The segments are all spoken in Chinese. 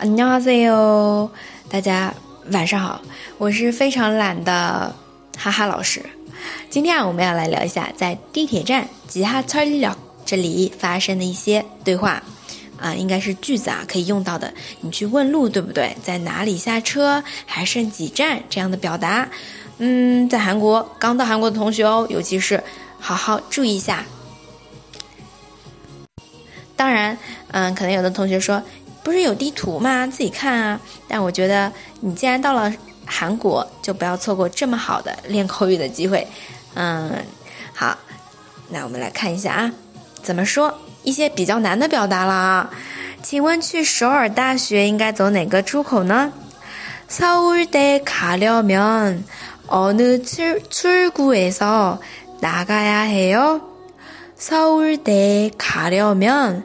안녕하세요，大家晚上好，我是非常懒的哈哈老师。今天啊，我们要来聊一下在地铁站吉哈철역这里发生的一些对话啊，应该是句子啊，可以用到的。你去问路，对不对？在哪里下车？还剩几站？这样的表达，嗯，在韩国刚到韩国的同学哦，尤其是好好注意一下。当然，嗯，可能有的同学说。 不是有地图吗？自己看啊！但我觉得你既然到了韩国，就不要错过这么好的练口语的机会。嗯，好，那我们来看一下啊，怎么说一些比较难的表达了啊？请问去首尔大学应该走哪个出口呢？서울대가려면어느출출구에서나가야해요서울대가려면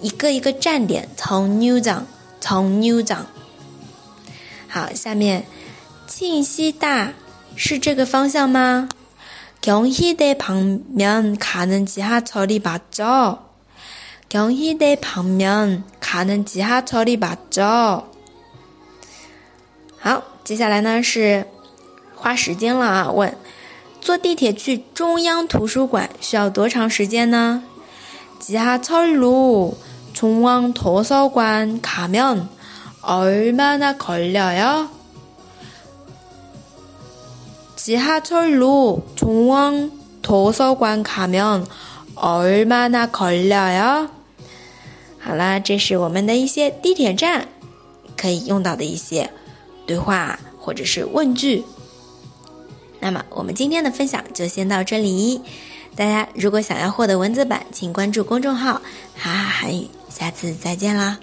一个一个站点，从 New 长，从 New 长。好，下面庆熙大是这个方向吗？경희대방면가는지하철이맞죠경희대방면가는지하철이맞죠好，接下来呢是花时间了啊？问，坐地铁去中央图书馆需要多长时间呢？지하철로 중앙 도서관 가면 얼마나 걸려요? 지하철로 중앙 도서관 가면 얼마나 걸려요? 好啦，这是我们的一些地铁站可以用到的一些对话或者是问句。那么我们今天的分享就先到这里， 大家如果想要获得文字版，请关注公众号“哈哈韩语”。下次再见啦！